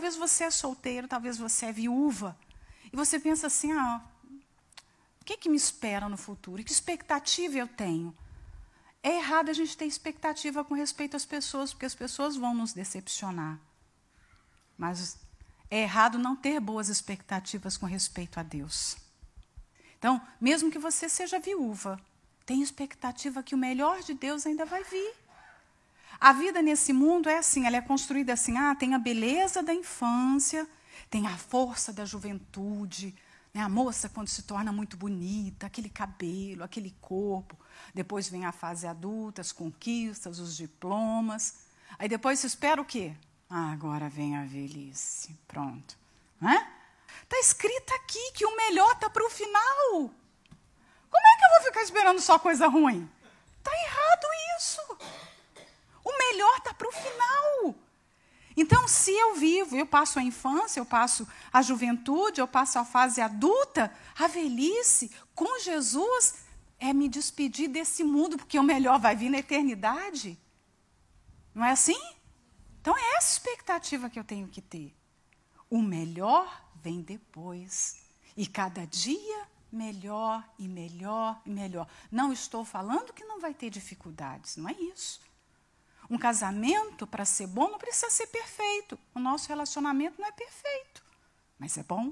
Talvez você é solteiro, talvez você é viúva. E você pensa assim: ah, o que, que me espera no futuro? Que expectativa eu tenho? É errado a gente ter expectativa com respeito às pessoas, porque as pessoas vão nos decepcionar. Mas é errado não ter boas expectativas com respeito a Deus. Então, mesmo que você seja viúva, tenha expectativa que o melhor de Deus ainda vai vir. A vida nesse mundo é assim, ela é construída assim, ah, tem a beleza da infância, tem a força da juventude, né? a moça quando se torna muito bonita, aquele cabelo, aquele corpo. Depois vem a fase adulta, as conquistas, os diplomas. Aí depois se espera o quê? Ah, agora vem a velhice. Pronto. Está escrito aqui que o melhor está para o final. Como é que eu vou ficar esperando só coisa ruim? Está errado isso. O melhor está para o final. Então, se eu vivo, eu passo a infância, eu passo a juventude, eu passo a fase adulta, a velhice, com Jesus, é me despedir desse mundo, porque o melhor vai vir na eternidade. Não é assim? Então, é essa expectativa que eu tenho que ter. O melhor vem depois. E cada dia melhor e melhor e melhor. Não estou falando que não vai ter dificuldades, não é isso. Um casamento, para ser bom, não precisa ser perfeito. O nosso relacionamento não é perfeito, mas é bom.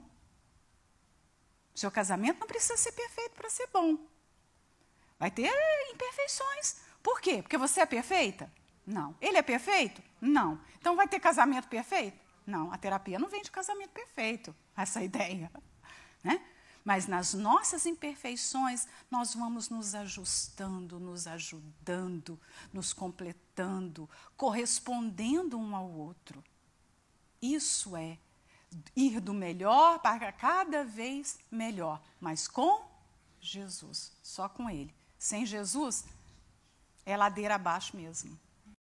O seu casamento não precisa ser perfeito para ser bom. Vai ter imperfeições. Por quê? Porque você é perfeita? Não. Ele é perfeito? Não. Então vai ter casamento perfeito? Não. A terapia não vem de casamento perfeito, essa ideia. Né? Mas nas nossas imperfeições, nós vamos nos ajustando, nos ajudando, nos completando, correspondendo um ao outro. Isso é ir do melhor para cada vez melhor, mas com Jesus, só com Ele. Sem Jesus, é ladeira abaixo mesmo.